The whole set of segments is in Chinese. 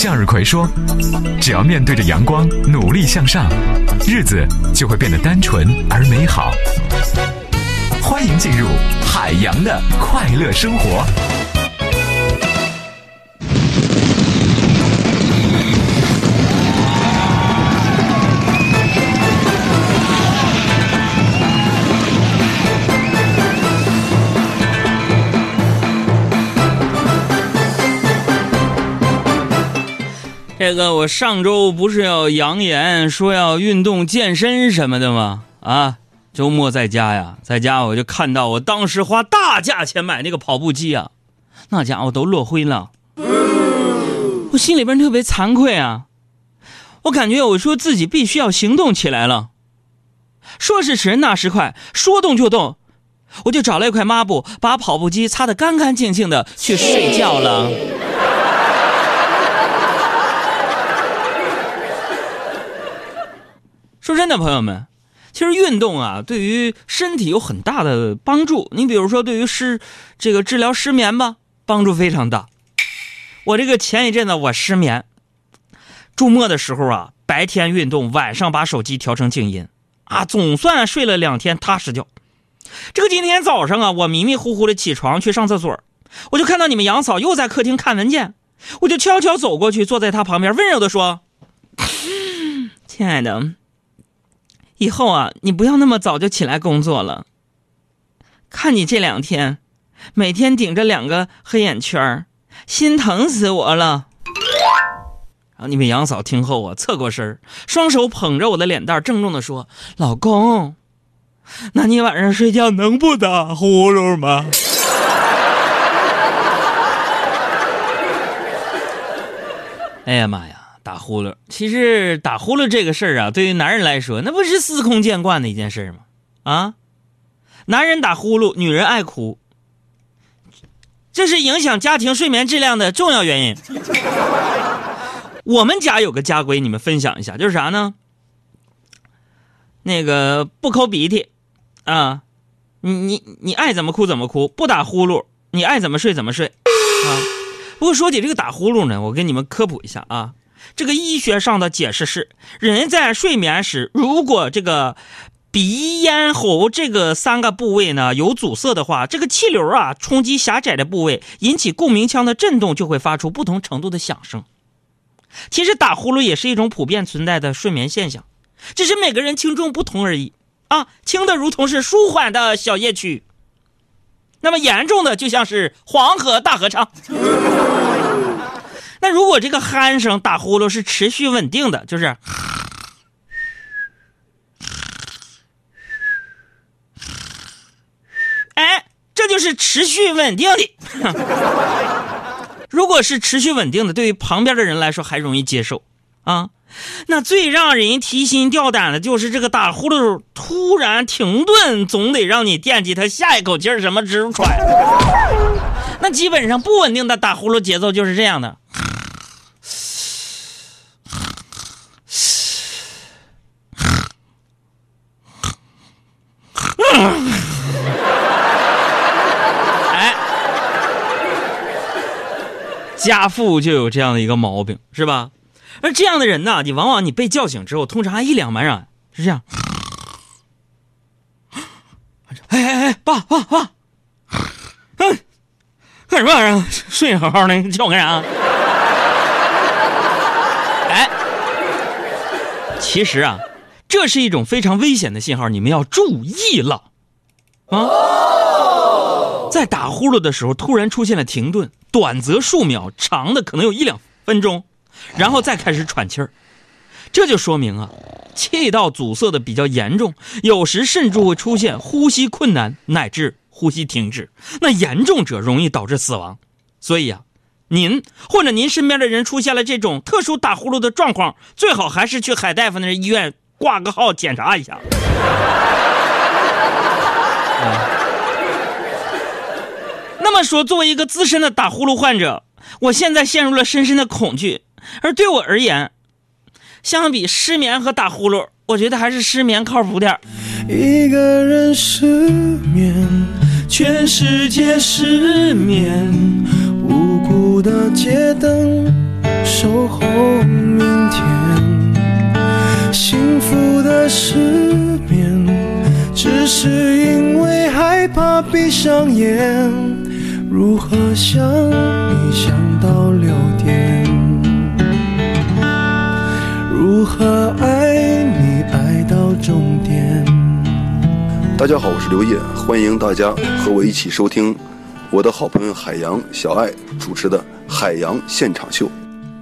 向日葵说：“只要面对着阳光，努力向上，日子就会变得单纯而美好。”欢迎进入海洋的快乐生活。这个我上周不是要扬言说要运动健身什么的吗？啊，周末在家呀，在家我就看到我当时花大价钱买那个跑步机啊，那家伙都落灰了，我心里边特别惭愧啊，我感觉我说自己必须要行动起来了，说时迟那时快，说动就动，我就找了一块抹布，把跑步机擦得干干净净的去睡觉了。说真的，朋友们，其实运动啊，对于身体有很大的帮助。你比如说，对于失这个治疗失眠吧，帮助非常大。我这个前一阵子我失眠，周末的时候啊，白天运动，晚上把手机调成静音，啊，总算睡了两天踏实觉。这个今天早上啊，我迷迷糊糊的起床去上厕所，我就看到你们杨嫂又在客厅看文件，我就悄悄走过去，坐在她旁边，温柔的说：“ 亲爱的。”以后啊，你不要那么早就起来工作了。看你这两天，每天顶着两个黑眼圈心疼死我了。然后你们杨嫂听后啊，侧过身双手捧着我的脸蛋，郑重的说：“老公，那你晚上睡觉能不打呼噜吗？” 哎呀妈呀！打呼噜，其实打呼噜这个事儿啊，对于男人来说，那不是司空见惯的一件事吗？啊，男人打呼噜，女人爱哭，这是影响家庭睡眠质量的重要原因。我们家有个家规，你们分享一下，就是啥呢？那个不抠鼻涕，啊，你你你爱怎么哭怎么哭，不打呼噜，你爱怎么睡怎么睡，啊。不过说起这个打呼噜呢，我给你们科普一下啊。这个医学上的解释是，人在睡眠时，如果这个鼻、咽、喉这个三个部位呢有阻塞的话，这个气流啊冲击狭窄的部位，引起共鸣腔的震动，就会发出不同程度的响声。其实打呼噜也是一种普遍存在的睡眠现象，只是每个人轻重不同而已啊。轻的如同是舒缓的小夜曲，那么严重的就像是黄河大合唱。那如果这个鼾声打呼噜是持续稳定的，就是，哎，这就是持续稳定的。如果是持续稳定的，对于旁边的人来说还容易接受啊。那最让人提心吊胆的就是这个打呼噜突然停顿，总得让你惦记他下一口气什么时候喘。那基本上不稳定的打呼噜节奏就是这样的。哎，家父就有这样的一个毛病，是吧？而这样的人呢，你往往你被叫醒之后，通常还一两茫然，是这样。哎哎哎，爸爸爸，嗯，干什么玩意儿？睡好好的，你叫我干啥？哎，其实啊。这是一种非常危险的信号，你们要注意了，啊！在打呼噜的时候突然出现了停顿，短则数秒，长的可能有一两分钟，然后再开始喘气儿，这就说明啊，气道阻塞的比较严重，有时甚至会出现呼吸困难乃至呼吸停止，那严重者容易导致死亡。所以啊，您或者您身边的人出现了这种特殊打呼噜的状况，最好还是去海大夫那医院。挂个号检查一下。那么说，作为一个资深的打呼噜患者，我现在陷入了深深的恐惧。而对我而言，相比失眠和打呼噜，我觉得还是失眠靠谱点一个人失眠，全世界失眠，无辜的街灯守候明天。失眠只是因为害怕闭上眼如何想你想到六点如何爱你爱到终点。大家好我是刘烨欢迎大家和我一起收听我的好朋友海洋小爱主持的海洋现场秀。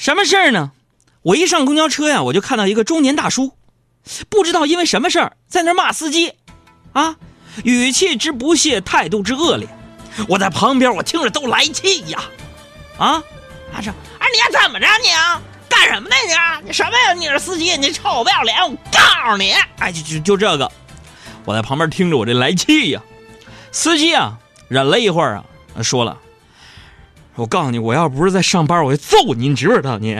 什么事儿呢？我一上公交车呀，我就看到一个中年大叔，不知道因为什么事儿在那骂司机，啊，语气之不屑，态度之恶劣。我在旁边，我听着都来气呀，啊，他说：“哎，你要怎么着你啊？干什么呢你啊？你什么呀？你是司机，你臭不要脸！我告诉你，哎，就就就这个。”我在旁边听着，我这来气呀。司机啊，忍了一会儿啊，说了。我告诉你，我要不是在上班，我就揍你，你知不知道你？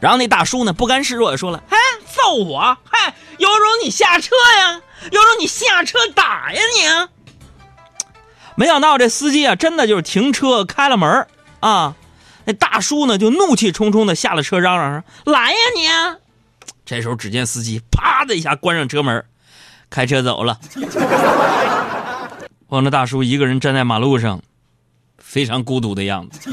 然后那大叔呢，不甘示弱的说了：“哎，揍我？嗨，有种你下车呀，有种你下车打呀你！”没想到这司机啊，真的就是停车开了门啊，那大叔呢就怒气冲冲的下了车，嚷嚷说：“来呀你！”这时候只见司机啪的一下关上车门，开车走了。望着大叔一个人站在马路上。非常孤独的样子。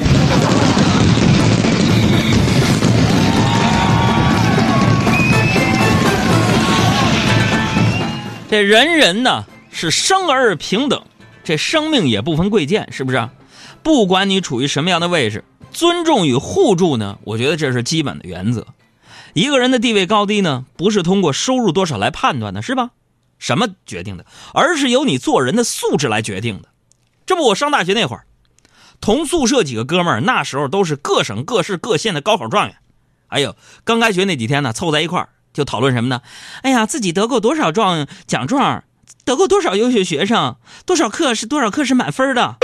这人人呢是生而平等，这生命也不分贵贱，是不是？不管你处于什么样的位置，尊重与互助呢，我觉得这是基本的原则。一个人的地位高低呢，不是通过收入多少来判断的，是吧？什么决定的？而是由你做人的素质来决定的。这不，我上大学那会儿。同宿舍几个哥们儿，那时候都是各省各市各县的高考状元。哎呦，刚开学那几天呢，凑在一块儿就讨论什么呢？哎呀，自己得过多少状奖状，得过多少优秀学生，多少课是多少课是满分的。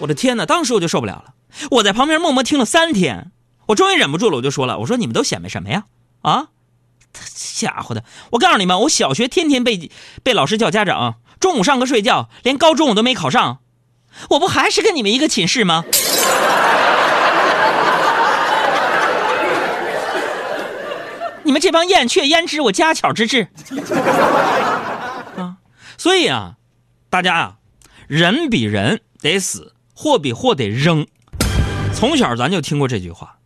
我的天哪！当时我就受不了了，我在旁边默默听了三天，我终于忍不住了，我就说了：“我说你们都显摆什么呀？啊，家伙的！我告诉你们，我小学天天被被老师叫家长，中午上课睡觉，连高中我都没考上。”我不还是跟你们一个寝室吗？你们这帮燕雀焉知我家巧之志？啊，所以啊，大家啊，人比人得死，货比货得扔。从小咱就听过这句话，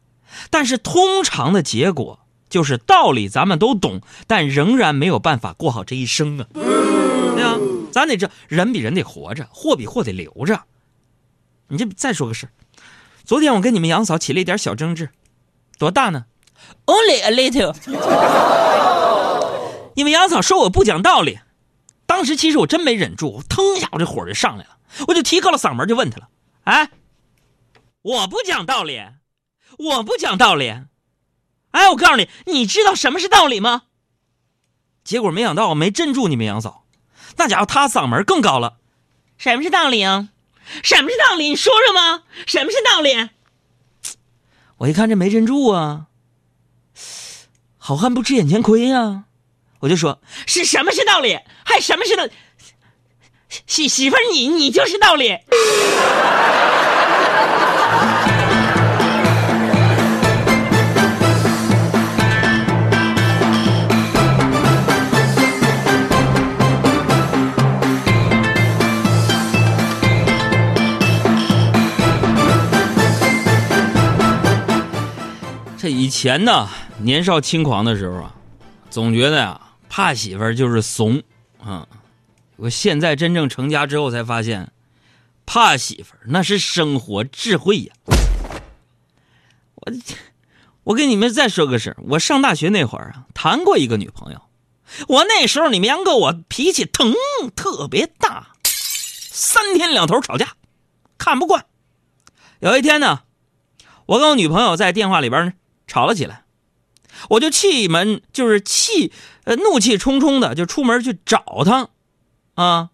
但是通常的结果就是道理咱们都懂，但仍然没有办法过好这一生啊。咱得这人比人得活着，货比货得留着。你这再说个事昨天我跟你们杨嫂起了一点小争执，多大呢？Only a little。因为杨嫂说我不讲道理，当时其实我真没忍住，我腾一下我这火就上来了，我就提高了嗓门就问他了：“哎，我不讲道理，我不讲道理，哎，我告诉你，你知道什么是道理吗？”结果没想到我没镇住你们杨嫂。那家伙，他嗓门更高了。什么是道理啊？什么是道理？你说说吗？什么是道理？我一看这没镇住啊，好汉不吃眼前亏呀，我就说是什么是道理？还什么是道？媳媳妇，你你就是道理。这以前呢，年少轻狂的时候啊，总觉得呀，怕媳妇儿就是怂啊。我现在真正成家之后才发现，怕媳妇儿那是生活智慧呀。我，我跟你们再说个事，我上大学那会儿啊，谈过一个女朋友。我那时候你们杨哥我脾气腾特别大，三天两头吵架，看不惯。有一天呢，我跟我女朋友在电话里边呢。吵了起来，我就气门，就是气，呃，怒气冲冲的就出门去找他，啊，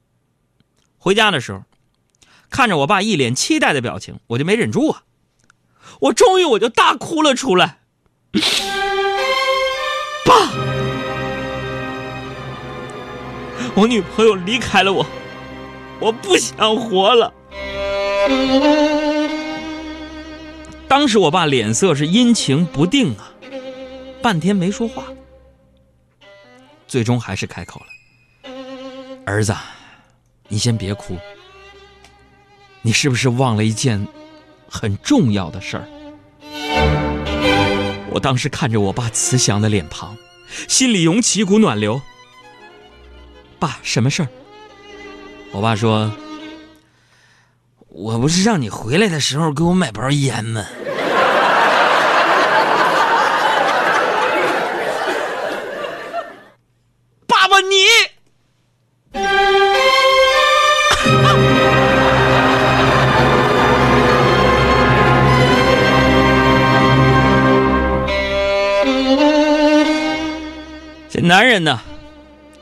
回家的时候，看着我爸一脸期待的表情，我就没忍住啊，我终于我就大哭了出来。爸，我女朋友离开了我，我不想活了。当时我爸脸色是阴晴不定啊，半天没说话，最终还是开口了：“儿子，你先别哭，你是不是忘了一件很重要的事儿？”我当时看着我爸慈祥的脸庞，心里涌起一股暖流。爸，什么事儿？我爸说：“我不是让你回来的时候给我买包烟吗？” 爸爸，你。这男人呢，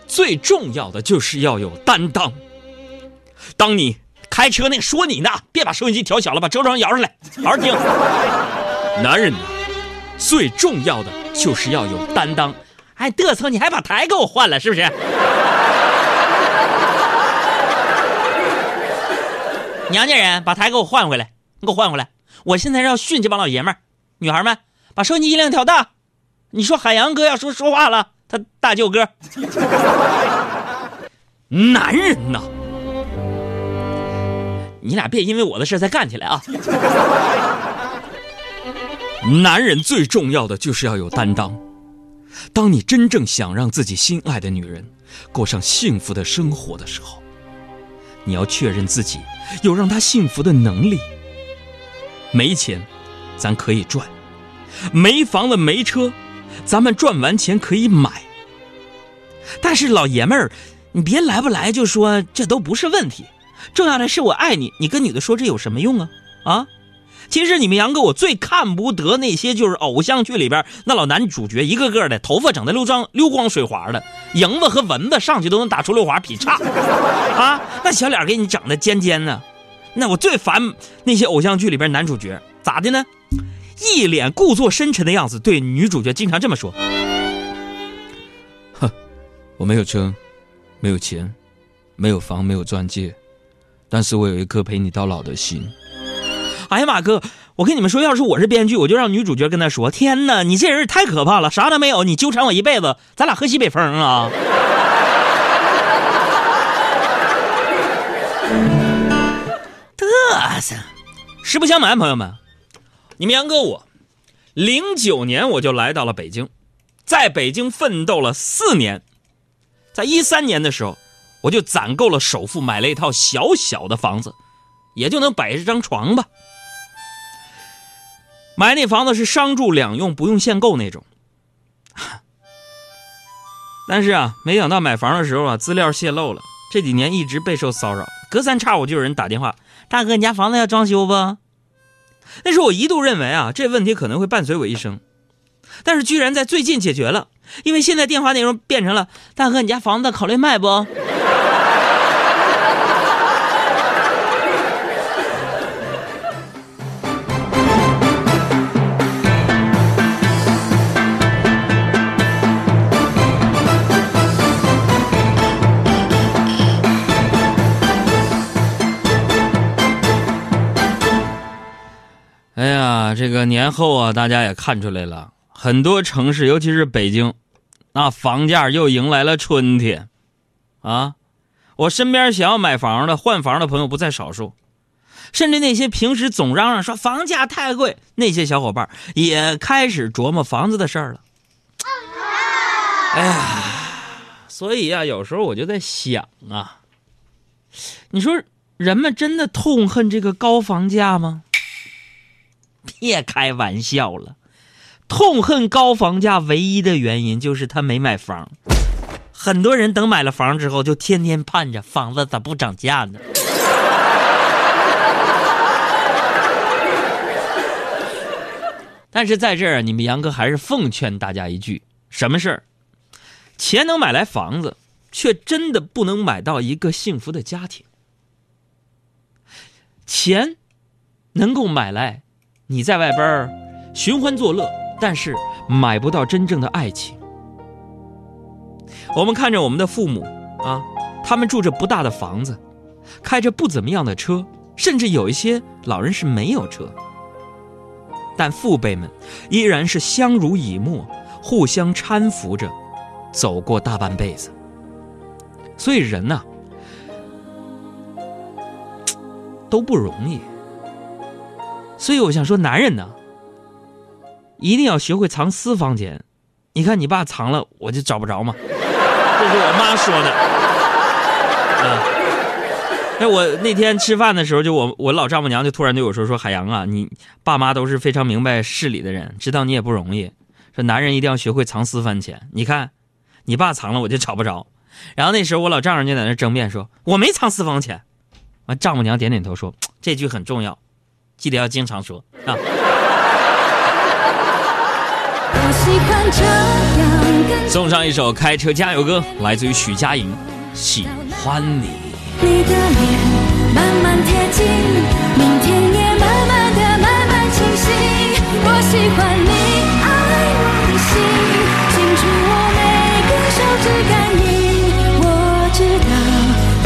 最重要的就是要有担当。当你开车那个说你呢，别把收音机调小了，把车窗摇上来，好好听。男人呢，最重要的就是要有担当。还嘚瑟，你还把台给我换了，是不是？娘家人，把台给我换回来，你给我换回来。我现在要训这帮老爷们儿，女孩们，把收音机音量调大。你说海洋哥要说说话了，他大舅哥。男人呐，你俩别因为我的事再干起来啊！男人最重要的就是要有担当。当你真正想让自己心爱的女人过上幸福的生活的时候，你要确认自己有让她幸福的能力。没钱，咱可以赚；没房子没车，咱们赚完钱可以买。但是老爷们儿，你别来不来就说这都不是问题，重要的是我爱你。你跟女的说这有什么用啊？啊？其实你们杨哥，我最看不得那些就是偶像剧里边那老男主角，一个个的头发整的溜光溜光水滑的，蝇子和蚊子上去都能打出溜滑劈叉，啊，那小脸给你整的尖尖的，那我最烦那些偶像剧里边男主角咋的呢？一脸故作深沉的样子，对女主角经常这么说：“哼，我没有车，没有钱，没有房，没有钻戒，但是我有一颗陪你到老的心。”哎呀马哥，我跟你们说，要是我是编剧，我就让女主角跟他说：“天哪，你这人太可怕了，啥都没有，你纠缠我一辈子，咱俩喝西北风啊！”嘚瑟！实不相瞒，朋友们，你们杨哥我，零九年我就来到了北京，在北京奋斗了四年，在一三年的时候，我就攒够了首付，买了一套小小的房子，也就能摆一张床吧。买那房子是商住两用，不用限购那种。但是啊，没想到买房的时候啊，资料泄露了。这几年一直备受骚扰，隔三差五就有人打电话：“大哥，你家房子要装修不？”那时候我一度认为啊，这问题可能会伴随我一生，但是居然在最近解决了，因为现在电话内容变成了：“大哥，你家房子考虑卖不？”这个年后啊，大家也看出来了，很多城市，尤其是北京，那房价又迎来了春天，啊，我身边想要买房的、换房的朋友不在少数，甚至那些平时总嚷嚷说房价太贵那些小伙伴，也开始琢磨房子的事儿了。哎呀，所以呀，有时候我就在想啊，你说人们真的痛恨这个高房价吗？别开玩笑了，痛恨高房价唯一的原因就是他没买房。很多人等买了房之后，就天天盼着房子咋不涨价呢？但是在这儿，你们杨哥还是奉劝大家一句：什么事儿？钱能买来房子，却真的不能买到一个幸福的家庭。钱能够买来你在外边寻欢作乐，但是买不到真正的爱情。我们看着我们的父母啊，他们住着不大的房子，开着不怎么样的车，甚至有一些老人是没有车，但父辈们依然是相濡以沫，互相搀扶着走过大半辈子。所以人呐、都不容易。所以我想说，男人呢，一定要学会藏私房钱。你看你爸藏了，我就找不着嘛。这是我妈说的。啊，那我那天吃饭的时候，就我我老丈母娘就突然对我说：“说海洋啊，你爸妈都是非常明白事理的人，知道你也不容易。说男人一定要学会藏私房钱。你看，你爸藏了，我就找不着。然后那时候我老丈人就在那争辩说：我没藏私房钱。完，丈母娘点点头说：这句很重要，记得要经常说啊。我喜欢这样跟送上一首开车加油歌，来自于许佳莹，《喜欢你》。你的脸慢慢贴近，明天也慢慢的慢慢清晰。我喜欢你爱我的心，清楚我每个手指感应。我知道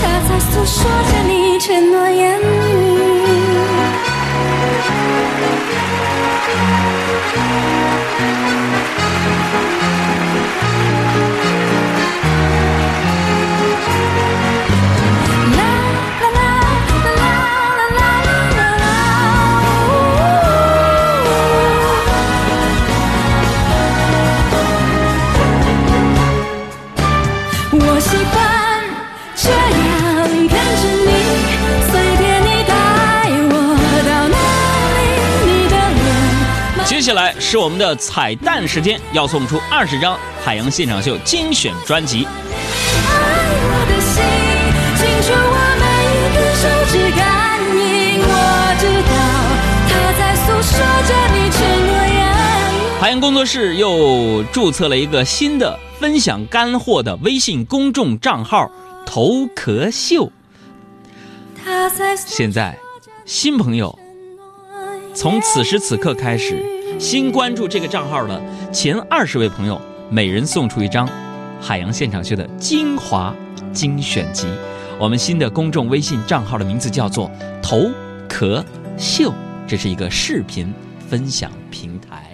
它在诉说着你承诺言语。Música 是我们的彩蛋时间，要送出二十张海洋现场秀精选专辑。海洋工作室又注册了一个新的分享干货的微信公众账号“头壳秀”。现在，新朋友从此时此刻开始，新关注这个账号的前二十位朋友，每人送出一张海洋现场秀的精华精选集。我们新的公众微信账号的名字叫做“头壳秀”，这是一个视频分享平台。